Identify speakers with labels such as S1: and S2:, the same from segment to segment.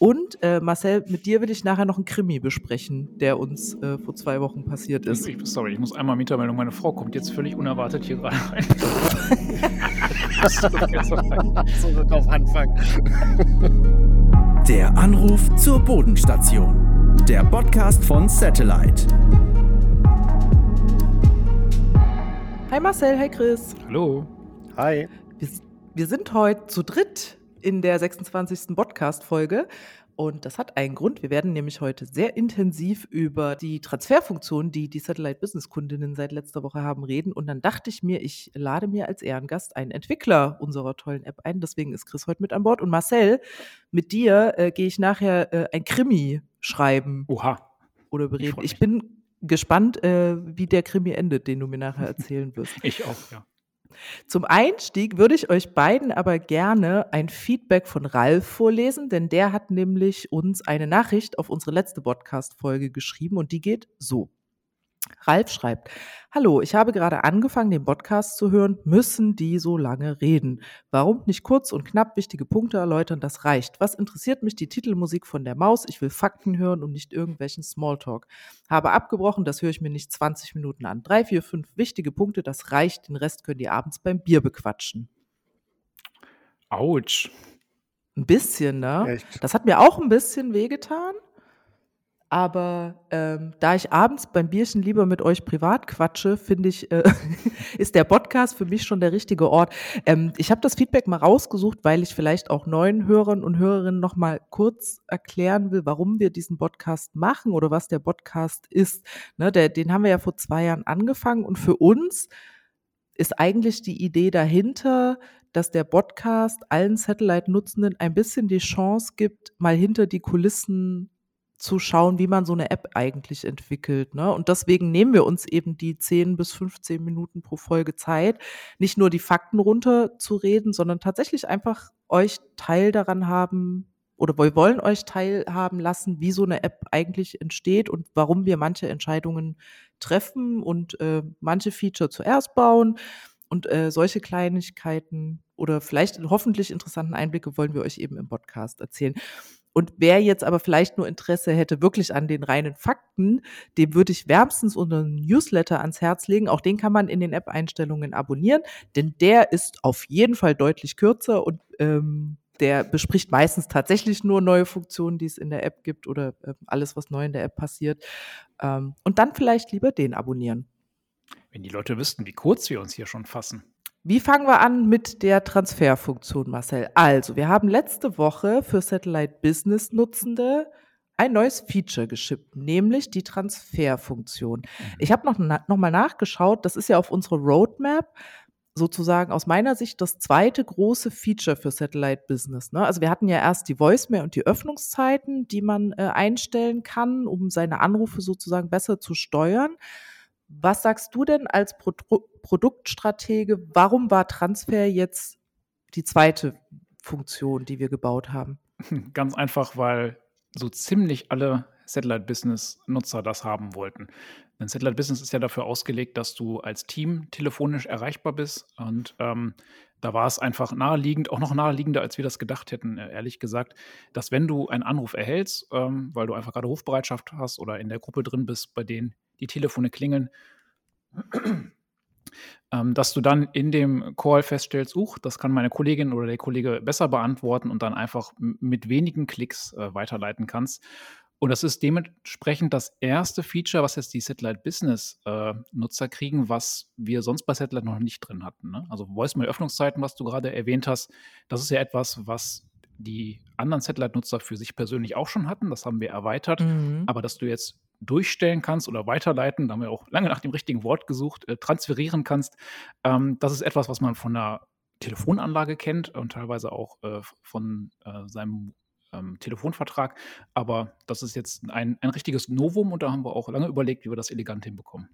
S1: Und äh, Marcel, mit dir will ich nachher noch einen Krimi besprechen, der uns äh, vor zwei Wochen passiert ist.
S2: Ich, sorry, ich muss einmal Mietermeldung. Meine Frau kommt jetzt völlig unerwartet hier gerade rein.
S3: so wird auf Anfang.
S4: Der Anruf zur Bodenstation. Der Podcast von Satellite.
S1: Hi Marcel, hi Chris.
S2: Hallo.
S3: Hi.
S1: Wir, wir sind heute zu dritt in der 26. Podcast-Folge. Und das hat einen Grund. Wir werden nämlich heute sehr intensiv über die Transferfunktion, die die Satellite Business Kundinnen seit letzter Woche haben, reden. Und dann dachte ich mir, ich lade mir als Ehrengast einen Entwickler unserer tollen App ein. Deswegen ist Chris heute mit an Bord. Und Marcel, mit dir äh, gehe ich nachher äh, ein Krimi schreiben.
S2: Oha.
S1: Oder bereden. Ich, ich bin gespannt, äh, wie der Krimi endet, den du mir nachher erzählen wirst.
S2: ich auch, ja.
S1: Zum Einstieg würde ich euch beiden aber gerne ein Feedback von Ralf vorlesen, denn der hat nämlich uns eine Nachricht auf unsere letzte Podcast-Folge geschrieben und die geht so. Ralf schreibt, Hallo, ich habe gerade angefangen, den Podcast zu hören. Müssen die so lange reden? Warum nicht kurz und knapp wichtige Punkte erläutern? Das reicht. Was interessiert mich die Titelmusik von der Maus? Ich will Fakten hören und nicht irgendwelchen Smalltalk. Habe abgebrochen, das höre ich mir nicht 20 Minuten an. Drei, vier, fünf wichtige Punkte, das reicht. Den Rest könnt ihr abends beim Bier bequatschen.
S2: Autsch.
S1: Ein bisschen, ne? Echt? Das hat mir auch ein bisschen wehgetan. Aber ähm, da ich abends beim Bierchen lieber mit euch privat quatsche, finde ich, äh, ist der Podcast für mich schon der richtige Ort. Ähm, ich habe das Feedback mal rausgesucht, weil ich vielleicht auch neuen Hörern und Hörerinnen noch mal kurz erklären will, warum wir diesen Podcast machen oder was der Podcast ist. Ne, der, den haben wir ja vor zwei Jahren angefangen und für uns ist eigentlich die Idee dahinter, dass der Podcast allen Satellite-Nutzenden ein bisschen die Chance gibt, mal hinter die Kulissen zu schauen, wie man so eine App eigentlich entwickelt. Ne? Und deswegen nehmen wir uns eben die 10 bis 15 Minuten pro Folge Zeit, nicht nur die Fakten runterzureden, sondern tatsächlich einfach euch Teil daran haben oder wir wollen euch teilhaben lassen, wie so eine App eigentlich entsteht und warum wir manche Entscheidungen treffen und äh, manche Feature zuerst bauen. Und äh, solche Kleinigkeiten oder vielleicht hoffentlich interessanten Einblicke wollen wir euch eben im Podcast erzählen. Und wer jetzt aber vielleicht nur Interesse hätte, wirklich an den reinen Fakten, dem würde ich wärmstens unseren Newsletter ans Herz legen. Auch den kann man in den App-Einstellungen abonnieren, denn der ist auf jeden Fall deutlich kürzer und ähm, der bespricht meistens tatsächlich nur neue Funktionen, die es in der App gibt oder äh, alles, was neu in der App passiert. Ähm, und dann vielleicht lieber den abonnieren.
S2: Wenn die Leute wüssten, wie kurz wir uns hier schon fassen.
S1: Wie fangen wir an mit der Transferfunktion, Marcel? Also, wir haben letzte Woche für Satellite Business Nutzende ein neues Feature geschippt, nämlich die Transferfunktion. Mhm. Ich habe noch, noch mal nachgeschaut, das ist ja auf unserer Roadmap sozusagen aus meiner Sicht das zweite große Feature für Satellite Business. Ne? Also wir hatten ja erst die Voicemail und die Öffnungszeiten, die man äh, einstellen kann, um seine Anrufe sozusagen besser zu steuern. Was sagst du denn als Pro Produktstratege? Warum war Transfer jetzt die zweite Funktion, die wir gebaut haben?
S2: Ganz einfach, weil so ziemlich alle Satellite-Business-Nutzer das haben wollten. Denn Satellite-Business ist ja dafür ausgelegt, dass du als Team telefonisch erreichbar bist. Und ähm, da war es einfach naheliegend, auch noch naheliegender, als wir das gedacht hätten, äh, ehrlich gesagt, dass wenn du einen Anruf erhältst, ähm, weil du einfach gerade Rufbereitschaft hast oder in der Gruppe drin bist, bei denen die Telefone klingeln, ähm, dass du dann in dem Call feststellst, uch, das kann meine Kollegin oder der Kollege besser beantworten und dann einfach mit wenigen Klicks äh, weiterleiten kannst. Und das ist dementsprechend das erste Feature, was jetzt die Satellite Business äh, Nutzer kriegen, was wir sonst bei Satellite noch nicht drin hatten. Ne? Also Voicemail-Öffnungszeiten, was du gerade erwähnt hast, das ist ja etwas, was die anderen Satellite-Nutzer für sich persönlich auch schon hatten. Das haben wir erweitert. Mhm. Aber dass du jetzt durchstellen kannst oder weiterleiten, da haben wir auch lange nach dem richtigen Wort gesucht, äh, transferieren kannst, ähm, das ist etwas, was man von der Telefonanlage kennt und teilweise auch äh, von äh, seinem ähm, Telefonvertrag. Aber das ist jetzt ein, ein richtiges Novum und da haben wir auch lange überlegt, wie wir das elegant hinbekommen.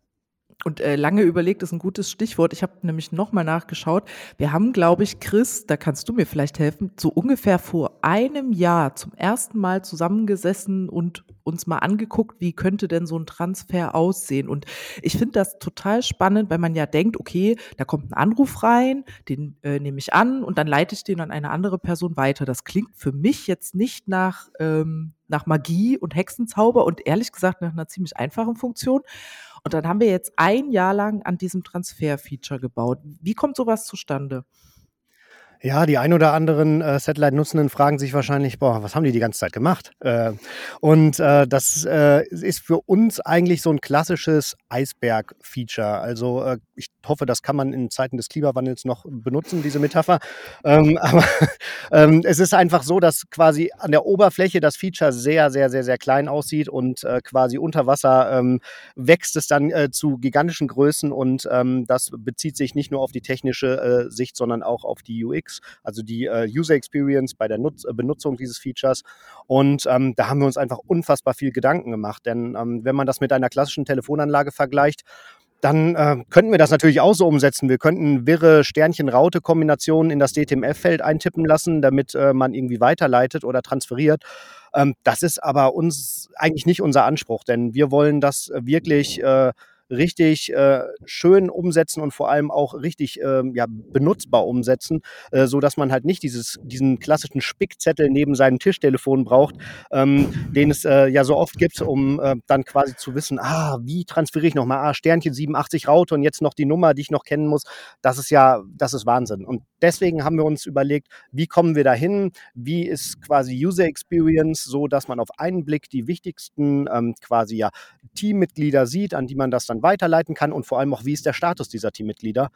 S1: Und äh, lange überlegt ist ein gutes Stichwort. Ich habe nämlich nochmal nachgeschaut. Wir haben, glaube ich, Chris, da kannst du mir vielleicht helfen, so ungefähr vor einem Jahr zum ersten Mal zusammengesessen und uns mal angeguckt, wie könnte denn so ein Transfer aussehen. Und ich finde das total spannend, weil man ja denkt, okay, da kommt ein Anruf rein, den äh, nehme ich an und dann leite ich den an eine andere Person weiter. Das klingt für mich jetzt nicht nach, ähm, nach Magie und Hexenzauber und ehrlich gesagt nach einer ziemlich einfachen Funktion. Und dann haben wir jetzt ein Jahr lang an diesem Transfer-Feature gebaut. Wie kommt sowas zustande?
S3: Ja, die ein oder anderen äh, Satellite-Nutzenden fragen sich wahrscheinlich, boah, was haben die die ganze Zeit gemacht? Äh, und äh, das äh, ist für uns eigentlich so ein klassisches Eisberg-Feature. Also äh, ich hoffe, das kann man in Zeiten des Klimawandels noch benutzen, diese Metapher. Ähm, aber ähm, es ist einfach so, dass quasi an der Oberfläche das Feature sehr, sehr, sehr, sehr klein aussieht und äh, quasi unter Wasser ähm, wächst es dann zu gigantischen Größen und ähm, das bezieht sich nicht nur auf die technische Sicht, sondern auch auf die UX also die äh, User Experience bei der Nutz Benutzung dieses Features. Und ähm, da haben wir uns einfach unfassbar viel Gedanken gemacht. Denn ähm, wenn man das mit einer klassischen Telefonanlage vergleicht, dann äh, könnten wir das natürlich auch so umsetzen. Wir könnten wirre Sternchen-Raute-Kombinationen in das DTMF-Feld eintippen lassen, damit äh, man irgendwie weiterleitet oder transferiert. Ähm, das ist aber uns eigentlich nicht unser Anspruch, denn wir wollen das wirklich äh, richtig äh, schön umsetzen und vor allem auch richtig äh, ja, benutzbar umsetzen, äh, so dass man halt nicht dieses, diesen klassischen Spickzettel neben seinem Tischtelefon braucht, ähm, den es äh, ja so oft gibt, um äh, dann quasi zu wissen, ah, wie transferiere ich nochmal, ah, Sternchen 87 Raute und jetzt noch die Nummer, die ich noch kennen muss. Das ist ja, das ist Wahnsinn. Und deswegen haben wir uns überlegt, wie kommen wir dahin? Wie ist quasi User Experience, so dass man auf einen Blick die wichtigsten ähm, quasi ja Teammitglieder sieht, an die man das dann weiterleiten kann und vor allem auch, wie ist der Status dieser Teammitglieder.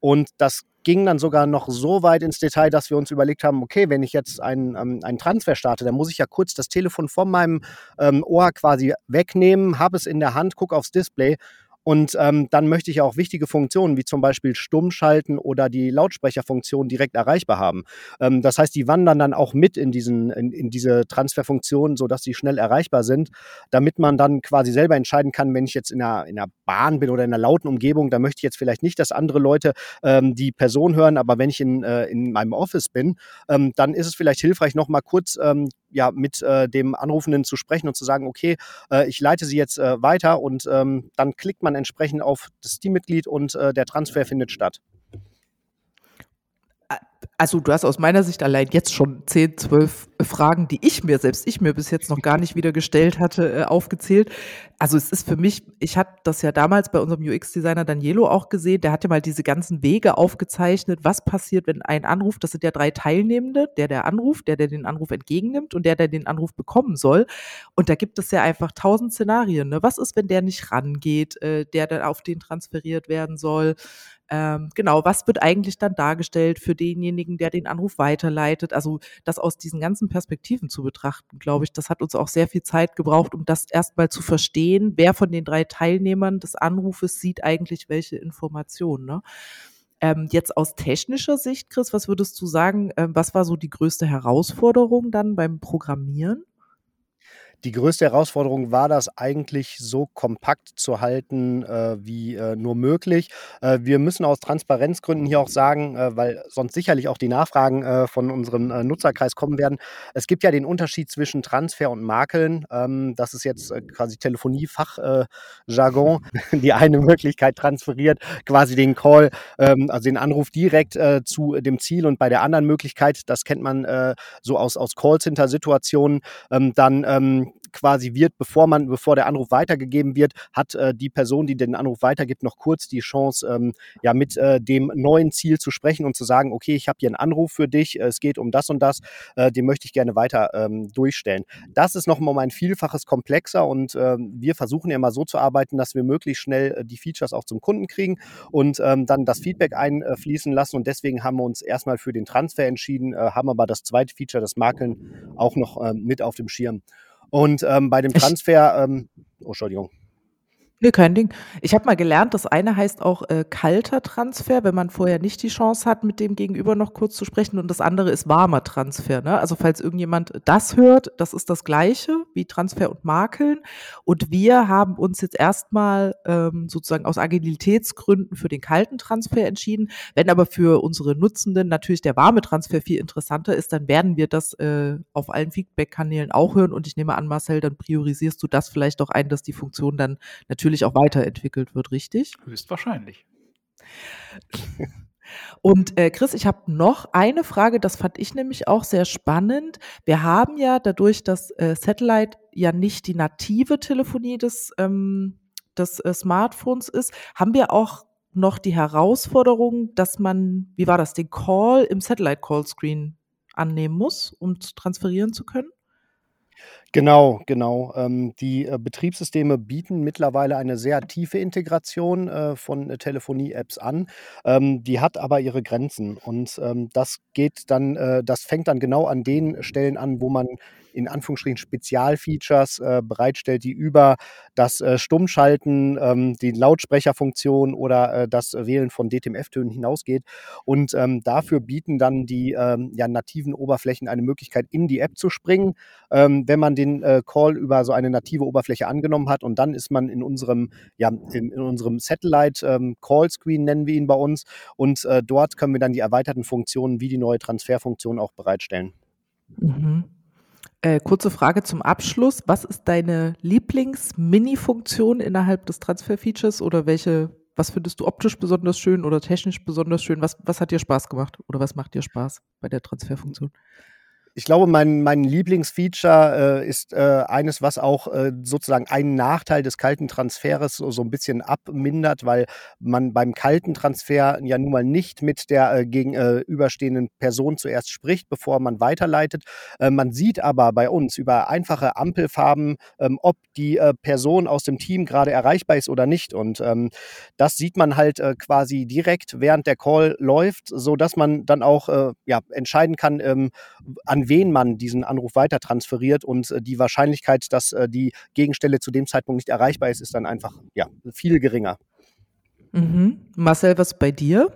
S3: Und das ging dann sogar noch so weit ins Detail, dass wir uns überlegt haben, okay, wenn ich jetzt einen, ähm, einen Transfer starte, dann muss ich ja kurz das Telefon von meinem ähm, Ohr quasi wegnehmen, habe es in der Hand, gucke aufs Display und ähm, dann möchte ich auch wichtige Funktionen wie zum Beispiel Stummschalten oder die Lautsprecherfunktion direkt erreichbar haben. Ähm, das heißt, die wandern dann auch mit in, diesen, in, in diese Transferfunktionen, sodass sie schnell erreichbar sind, damit man dann quasi selber entscheiden kann, wenn ich jetzt in einer, in einer Bahn bin oder in einer lauten Umgebung, da möchte ich jetzt vielleicht nicht, dass andere Leute ähm, die Person hören, aber wenn ich in, äh, in meinem Office bin, ähm, dann ist es vielleicht hilfreich, nochmal kurz ähm, ja, mit äh, dem Anrufenden zu sprechen und zu sagen, okay, äh, ich leite sie jetzt äh, weiter und ähm, dann klickt man entsprechend auf das Teammitglied und äh, der Transfer findet statt
S1: also du hast aus meiner Sicht allein jetzt schon 10, 12 Fragen, die ich mir, selbst ich mir bis jetzt noch gar nicht wieder gestellt hatte, äh, aufgezählt. Also es ist für mich, ich hatte das ja damals bei unserem UX-Designer Danielo auch gesehen, der hat ja mal diese ganzen Wege aufgezeichnet, was passiert, wenn ein Anruf, das sind ja drei Teilnehmende, der, der anruft, der, der den Anruf entgegennimmt und der, der den Anruf bekommen soll. Und da gibt es ja einfach tausend Szenarien. Ne? Was ist, wenn der nicht rangeht, äh, der dann auf den transferiert werden soll? Ähm, genau, was wird eigentlich dann dargestellt für denjenigen, der den Anruf weiterleitet? Also das aus diesen ganzen Perspektiven zu betrachten, glaube ich, das hat uns auch sehr viel Zeit gebraucht, um das erstmal zu verstehen, wer von den drei Teilnehmern des Anrufes sieht eigentlich welche Informationen. Ne? Ähm, jetzt aus technischer Sicht, Chris, was würdest du sagen, äh, was war so die größte Herausforderung dann beim Programmieren?
S3: Die größte Herausforderung war das eigentlich so kompakt zu halten äh, wie äh, nur möglich. Äh, wir müssen aus Transparenzgründen hier auch sagen, äh, weil sonst sicherlich auch die Nachfragen äh, von unserem äh, Nutzerkreis kommen werden. Es gibt ja den Unterschied zwischen Transfer und Makeln. Ähm, das ist jetzt quasi Telefoniefachjargon. die eine Möglichkeit transferiert quasi den Call, ähm, also den Anruf direkt zu dem Ziel und bei der anderen Möglichkeit, das kennt man so aus, aus Callcenter-Situationen, ähm, dann ähm, quasi wird, bevor man, bevor der Anruf weitergegeben wird, hat äh, die Person, die den Anruf weitergibt, noch kurz die Chance, ähm, ja, mit äh, dem neuen Ziel zu sprechen und zu sagen, okay, ich habe hier einen Anruf für dich, es geht um das und das, äh, den möchte ich gerne weiter ähm, durchstellen. Das ist nochmal ein Vielfaches komplexer und äh, wir versuchen ja mal so zu arbeiten, dass wir möglichst schnell äh, die Features auch zum Kunden kriegen und ähm, dann das Feedback einfließen lassen und deswegen haben wir uns erstmal für den Transfer entschieden, äh, haben aber das zweite Feature, das Makeln, auch noch ähm, mit auf dem Schirm. Und ähm, bei dem Transfer, ähm, oh, Entschuldigung.
S1: Nee, kein Ding. Ich habe mal gelernt, das eine heißt auch äh, kalter Transfer, wenn man vorher nicht die Chance hat, mit dem Gegenüber noch kurz zu sprechen. Und das andere ist warmer Transfer. Ne? Also falls irgendjemand das hört, das ist das gleiche wie Transfer und Makeln. Und wir haben uns jetzt erstmal ähm, sozusagen aus Agilitätsgründen für den kalten Transfer entschieden. Wenn aber für unsere Nutzenden natürlich der warme Transfer viel interessanter ist, dann werden wir das äh, auf allen Feedback-Kanälen auch hören. Und ich nehme an, Marcel, dann priorisierst du das vielleicht auch ein, dass die Funktion dann natürlich natürlich auch weiterentwickelt wird, richtig?
S2: Höchstwahrscheinlich.
S1: Und äh, Chris, ich habe noch eine Frage, das fand ich nämlich auch sehr spannend. Wir haben ja dadurch, dass äh, Satellite ja nicht die native Telefonie des, ähm, des äh, Smartphones ist, haben wir auch noch die Herausforderung, dass man, wie war das, den Call im Satellite Call Screen annehmen muss, um transferieren zu können?
S3: Genau, genau. Ähm, die äh, Betriebssysteme bieten mittlerweile eine sehr tiefe Integration äh, von äh, Telefonie-Apps an. Ähm, die hat aber ihre Grenzen und ähm, das geht dann, äh, das fängt dann genau an den Stellen an, wo man in Anführungsstrichen Spezialfeatures äh, bereitstellt, die über das äh, Stummschalten, ähm, die Lautsprecherfunktion oder äh, das Wählen von DTMF-Tönen hinausgeht. Und ähm, dafür bieten dann die ähm, ja, nativen Oberflächen eine Möglichkeit, in die App zu springen, ähm, wenn man den äh, Call über so eine native Oberfläche angenommen hat. Und dann ist man in unserem, ja, in, in unserem Satellite ähm, nennen wir ihn bei uns. Und äh, dort können wir dann die erweiterten Funktionen wie die neue Transferfunktion auch bereitstellen.
S1: Mhm. Äh, kurze Frage zum Abschluss. Was ist deine Lieblings-Mini-Funktion innerhalb des Transfer-Features oder welche, was findest du optisch besonders schön oder technisch besonders schön? Was, was hat dir Spaß gemacht oder was macht dir Spaß bei der Transferfunktion?
S3: Ich glaube, mein, mein Lieblingsfeature äh, ist äh, eines, was auch äh, sozusagen einen Nachteil des kalten Transfers so, so, ein bisschen abmindert, weil man beim kalten Transfer ja nun mal nicht mit der äh, gegenüberstehenden Person zuerst spricht, bevor man weiterleitet. Äh, man sieht aber bei uns über einfache Ampelfarben, ähm, ob die äh, Person aus dem Team gerade erreichbar ist oder nicht. Und ähm, das sieht man halt äh, quasi direkt, während der Call läuft, sodass man dann auch äh, ja, entscheiden kann, ähm, an wen man diesen Anruf weiter transferiert und äh, die Wahrscheinlichkeit, dass äh, die Gegenstelle zu dem Zeitpunkt nicht erreichbar ist, ist dann einfach ja, viel geringer.
S1: Mhm. Marcel, was bei dir?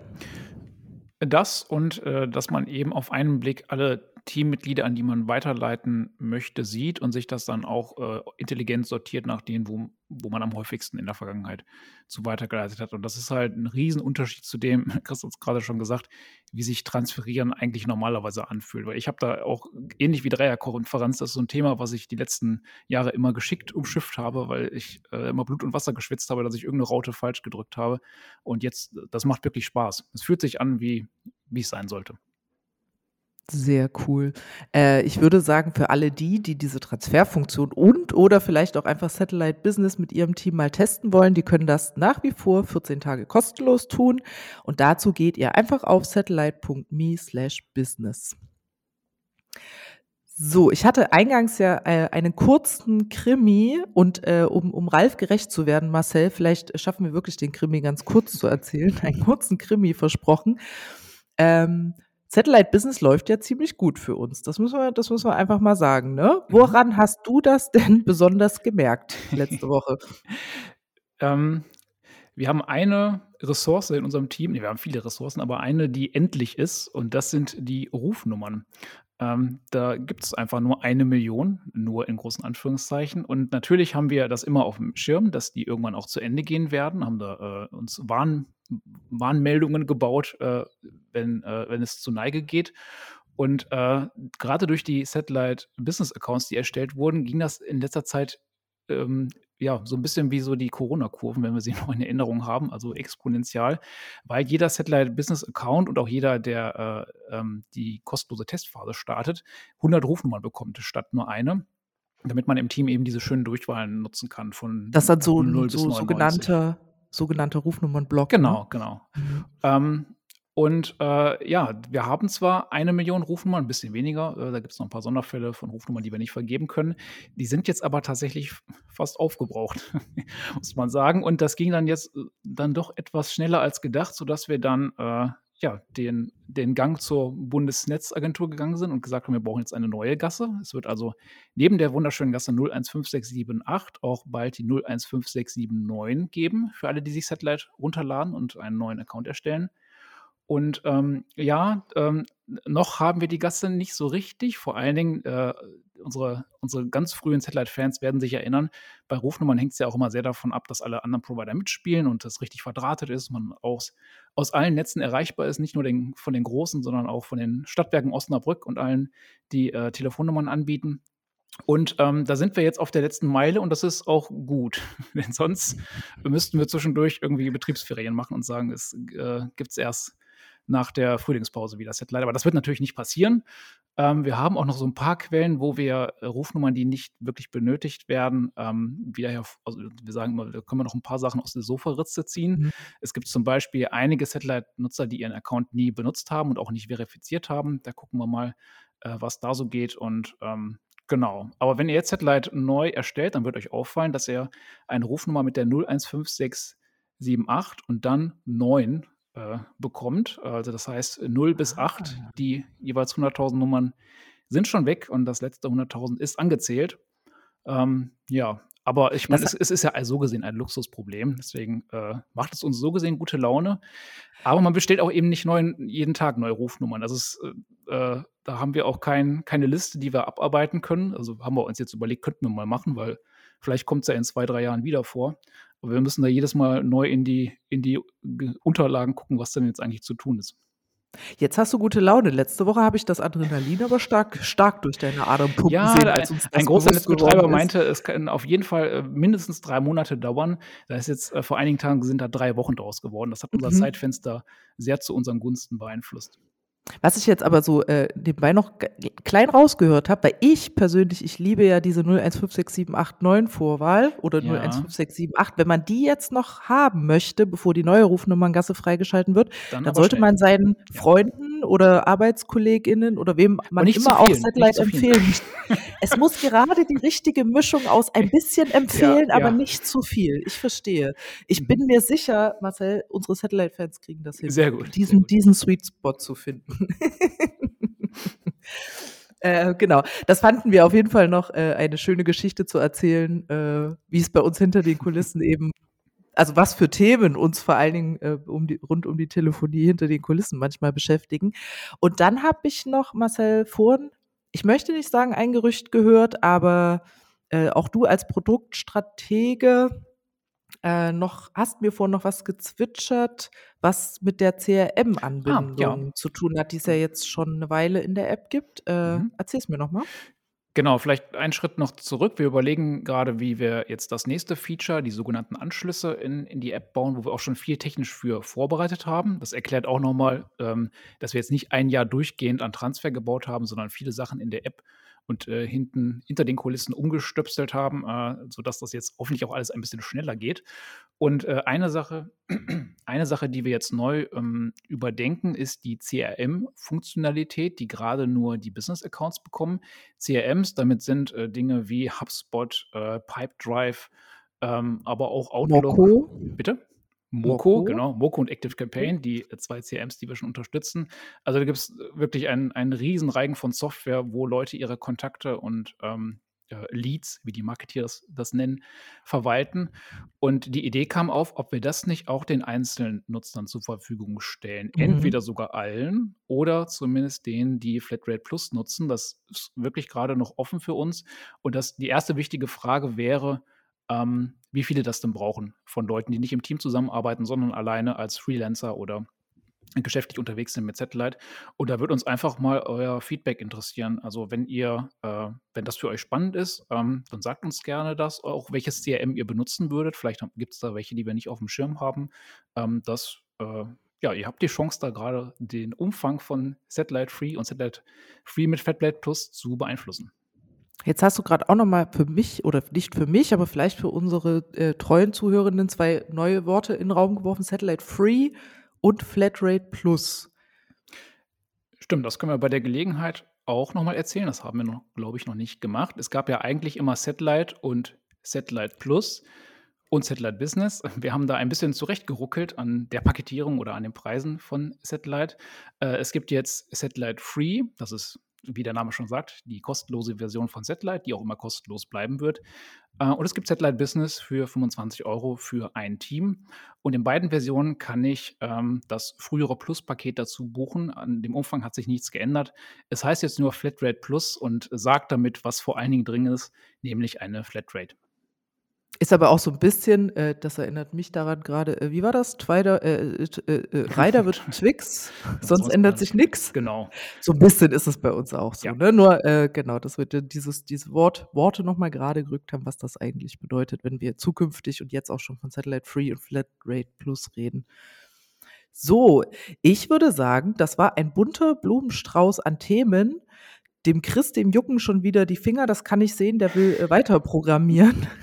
S2: Das und äh, dass man eben auf einen Blick alle Teammitglieder, an die man weiterleiten möchte, sieht und sich das dann auch äh, intelligent sortiert nach denen, wo, wo man am häufigsten in der Vergangenheit zu weitergeleitet hat. Und das ist halt ein Riesenunterschied zu dem, Chris hat es gerade schon gesagt, wie sich Transferieren eigentlich normalerweise anfühlt. Weil ich habe da auch, ähnlich wie Dreierkonferenz, das ist so ein Thema, was ich die letzten Jahre immer geschickt umschifft habe, weil ich äh, immer Blut und Wasser geschwitzt habe, dass ich irgendeine Raute falsch gedrückt habe. Und jetzt, das macht wirklich Spaß. Es fühlt sich an, wie, wie es sein sollte.
S1: Sehr cool. Äh, ich würde sagen, für alle die, die diese Transferfunktion und oder vielleicht auch einfach Satellite Business mit ihrem Team mal testen wollen, die können das nach wie vor 14 Tage kostenlos tun. Und dazu geht ihr einfach auf satellite.me slash business. So, ich hatte eingangs ja äh, einen kurzen Krimi und äh, um, um Ralf gerecht zu werden, Marcel, vielleicht schaffen wir wirklich den Krimi ganz kurz zu erzählen, einen kurzen Krimi versprochen. Ähm, Satellite Business läuft ja ziemlich gut für uns. Das müssen wir, das müssen wir einfach mal sagen. Ne? Mhm. Woran hast du das denn besonders gemerkt letzte Woche?
S2: ähm, wir haben eine Ressource in unserem Team, nee, wir haben viele Ressourcen, aber eine, die endlich ist, und das sind die Rufnummern. Ähm, da gibt es einfach nur eine Million, nur in großen Anführungszeichen. Und natürlich haben wir das immer auf dem Schirm, dass die irgendwann auch zu Ende gehen werden, haben da äh, uns Warn Warnmeldungen gebaut, äh, wenn, äh, wenn es zu Neige geht. Und äh, gerade durch die Satellite Business Accounts, die erstellt wurden, ging das in letzter Zeit ähm, ja so ein bisschen wie so die Corona-Kurven, wenn wir sie noch in Erinnerung haben, also exponentiell, weil jeder Satellite Business Account und auch jeder, der äh, ähm, die kostenlose Testphase startet, 100 Rufnummern bekommt statt nur eine damit man im Team eben diese schönen Durchwahlen nutzen kann von
S1: Das sind so, 0 so sogenannte sogenannte Rufnummernblock.
S2: Genau, ne? genau. Mhm. Ähm, und äh, ja, wir haben zwar eine Million Rufnummern, ein bisschen weniger, äh, da gibt es noch ein paar Sonderfälle von Rufnummern, die wir nicht vergeben können. Die sind jetzt aber tatsächlich fast aufgebraucht, muss man sagen. Und das ging dann jetzt äh, dann doch etwas schneller als gedacht, sodass wir dann äh, ja, den, den Gang zur Bundesnetzagentur gegangen sind und gesagt haben, wir brauchen jetzt eine neue Gasse. Es wird also neben der wunderschönen Gasse 015678 auch bald die 015679 geben, für alle, die sich Satellite runterladen und einen neuen Account erstellen. Und ähm, ja, ähm, noch haben wir die Gasse nicht so richtig. Vor allen Dingen äh, unsere, unsere ganz frühen Satellite-Fans werden sich erinnern, bei Rufnummern hängt es ja auch immer sehr davon ab, dass alle anderen Provider mitspielen und das richtig verdrahtet ist, man aus, aus allen Netzen erreichbar ist, nicht nur den, von den großen, sondern auch von den Stadtwerken Osnabrück und allen, die äh, Telefonnummern anbieten. Und ähm, da sind wir jetzt auf der letzten Meile und das ist auch gut. Denn sonst müssten wir zwischendurch irgendwie Betriebsferien machen und sagen, es äh, gibt es erst nach der Frühlingspause wieder Satellite. Aber das wird natürlich nicht passieren. Ähm, wir haben auch noch so ein paar Quellen, wo wir äh, Rufnummern, die nicht wirklich benötigt werden, ähm, wieder her, also wir sagen immer, da können wir noch ein paar Sachen aus der Sofaritze ziehen. Mhm. Es gibt zum Beispiel einige Satellite-Nutzer, die ihren Account nie benutzt haben und auch nicht verifiziert haben. Da gucken wir mal, äh, was da so geht und ähm, Genau. Aber wenn ihr jetzt Satellite neu erstellt, dann wird euch auffallen, dass ihr eine Rufnummer mit der 015678 und dann 9 äh, bekommt. Also das heißt 0 bis 8, ah. die jeweils 100.000 Nummern sind schon weg und das letzte 100.000 ist angezählt. Ähm, ja, aber ich meine, es, es, ist ja so gesehen ein Luxusproblem. Deswegen äh, macht es uns so gesehen gute Laune. Aber man bestellt auch eben nicht neuen, jeden Tag neue Rufnummern. Das ist, äh, äh, da haben wir auch kein, keine Liste, die wir abarbeiten können. Also haben wir uns jetzt überlegt, könnten wir mal machen, weil vielleicht kommt es ja in zwei, drei Jahren wieder vor. Aber wir müssen da jedes Mal neu in die, in die Unterlagen gucken, was denn jetzt eigentlich zu tun ist.
S1: Jetzt hast du gute Laune. Letzte Woche habe ich das Adrenalin aber stark, stark durch deine Adern pumpen
S2: ja,
S1: sehen.
S2: Als uns ein großer Netzbetreiber meinte, es kann auf jeden Fall äh, mindestens drei Monate dauern. Da ist jetzt äh, vor einigen Tagen sind da drei Wochen draus geworden. Das hat unser mhm. Zeitfenster sehr zu unseren Gunsten beeinflusst.
S1: Was ich jetzt aber so äh, nebenbei noch klein rausgehört habe, weil ich persönlich, ich liebe ja diese 015678 Vorwahl oder ja. 015678, wenn man die jetzt noch haben möchte, bevor die neue Rufnummerngasse freigeschalten wird, dann, dann sollte schnell. man seinen ja. Freunden oder ArbeitskollegInnen oder wem man immer auch Satellite empfehlen. es muss gerade die richtige Mischung aus ein bisschen empfehlen, ja, aber nicht zu viel. Ich verstehe. Ich mhm. bin mir sicher, Marcel, unsere Satellite-Fans kriegen das hin.
S2: Sehr gut.
S1: Diesen,
S2: sehr gut.
S1: diesen Sweet Spot zu finden. äh, genau, das fanden wir auf jeden Fall noch äh, eine schöne Geschichte zu erzählen, äh, wie es bei uns hinter den Kulissen eben, also was für Themen uns vor allen Dingen äh, um die, rund um die Telefonie hinter den Kulissen manchmal beschäftigen. Und dann habe ich noch Marcel vorhin, ich möchte nicht sagen ein Gerücht gehört, aber äh, auch du als Produktstratege äh, noch, hast mir vorhin noch was gezwitschert, was mit der CRM-Anbindung ah, ja. zu tun hat, die es ja jetzt schon eine Weile in der App gibt. Äh, mhm. Erzähl's mir nochmal.
S2: Genau, vielleicht einen Schritt noch zurück. Wir überlegen gerade, wie wir jetzt das nächste Feature, die sogenannten Anschlüsse in, in die App bauen, wo wir auch schon viel technisch für vorbereitet haben. Das erklärt auch nochmal, ähm, dass wir jetzt nicht ein Jahr durchgehend an Transfer gebaut haben, sondern viele Sachen in der App und äh, hinten hinter den Kulissen umgestöpselt haben, äh, sodass das jetzt hoffentlich auch alles ein bisschen schneller geht. Und äh, eine Sache, eine Sache, die wir jetzt neu ähm, überdenken, ist die CRM-Funktionalität, die gerade nur die Business-Accounts bekommen. CRMs, damit sind äh, Dinge wie HubSpot, äh, Pipedrive, ähm, aber auch Outlook.
S1: Moko?
S2: Bitte? Moko, genau, Moko und Active Campaign, die äh, zwei CMs, die wir schon unterstützen. Also da gibt es äh, wirklich einen, einen riesen Reigen von Software, wo Leute ihre Kontakte und ähm, äh, Leads, wie die Marketeer das, das, nennen, verwalten. Und die Idee kam auf, ob wir das nicht auch den einzelnen Nutzern zur Verfügung stellen. Mhm. Entweder sogar allen oder zumindest denen, die Flatrate Plus nutzen. Das ist wirklich gerade noch offen für uns. Und das, die erste wichtige Frage wäre, ähm, wie viele das denn brauchen von Leuten, die nicht im Team zusammenarbeiten, sondern alleine als Freelancer oder geschäftlich unterwegs sind mit Satellite. Und da wird uns einfach mal euer Feedback interessieren. Also wenn ihr, äh, wenn das für euch spannend ist, ähm, dann sagt uns gerne das, auch welches CRM ihr benutzen würdet. Vielleicht gibt es da welche, die wir nicht auf dem Schirm haben. Ähm, das, äh, ja, ihr habt die Chance, da gerade den Umfang von Satellite Free und Satellite Free mit Fatblade Plus zu beeinflussen.
S1: Jetzt hast du gerade auch nochmal für mich oder nicht für mich, aber vielleicht für unsere äh, treuen Zuhörenden zwei neue Worte in den Raum geworfen: Satellite Free und Flatrate Plus.
S2: Stimmt, das können wir bei der Gelegenheit auch nochmal erzählen. Das haben wir, glaube ich, noch nicht gemacht. Es gab ja eigentlich immer Satellite und Satellite Plus. und Satellite Business. Wir haben da ein bisschen zurechtgeruckelt an der Paketierung oder an den Preisen von Satellite. Äh, es gibt jetzt Satellite Free, das ist wie der Name schon sagt, die kostenlose Version von Satellite, die auch immer kostenlos bleiben wird. Äh, und es gibt Satellite Business für 25 Euro für ein Team. Und in beiden Versionen kann ich ähm, das frühere Plus-Paket dazu buchen. An dem Umfang hat sich nichts geändert. Es heißt jetzt nur Flatrate Plus und sagt damit, was vor allen Dingen drin ist, nämlich eine Flatrate.
S1: Ist aber auch so ein bisschen, äh, das erinnert mich daran gerade, äh, wie war das? Twider, äh, äh, äh Ryder wird Twix, sonst ändert sich nichts.
S2: Genau.
S1: So ein bisschen ist es bei uns auch so. Ja. Ne? Nur, äh, genau, dass wir dieses, diese Wort, Worte nochmal gerade gerückt haben, was das eigentlich bedeutet, wenn wir zukünftig und jetzt auch schon von Satellite Free und Flatrate Plus reden. So, ich würde sagen, das war ein bunter Blumenstrauß an Themen. Dem Chris, dem jucken schon wieder die Finger, das kann ich sehen, der will weiter programmieren.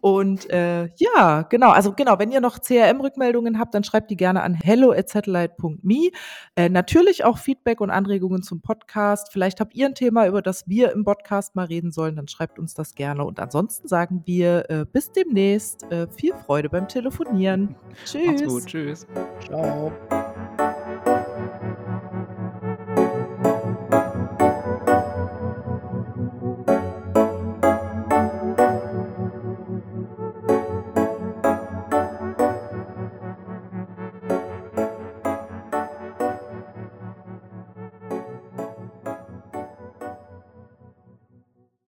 S1: Und äh, ja, genau, also genau, wenn ihr noch CRM-Rückmeldungen habt, dann schreibt die gerne an hello@satellite.me. Äh, natürlich auch Feedback und Anregungen zum Podcast. Vielleicht habt ihr ein Thema, über das wir im Podcast mal reden sollen, dann schreibt uns das gerne. Und ansonsten sagen wir äh, bis demnächst. Äh, viel Freude beim Telefonieren. Tschüss. Macht's gut.
S2: Tschüss.
S3: Ciao.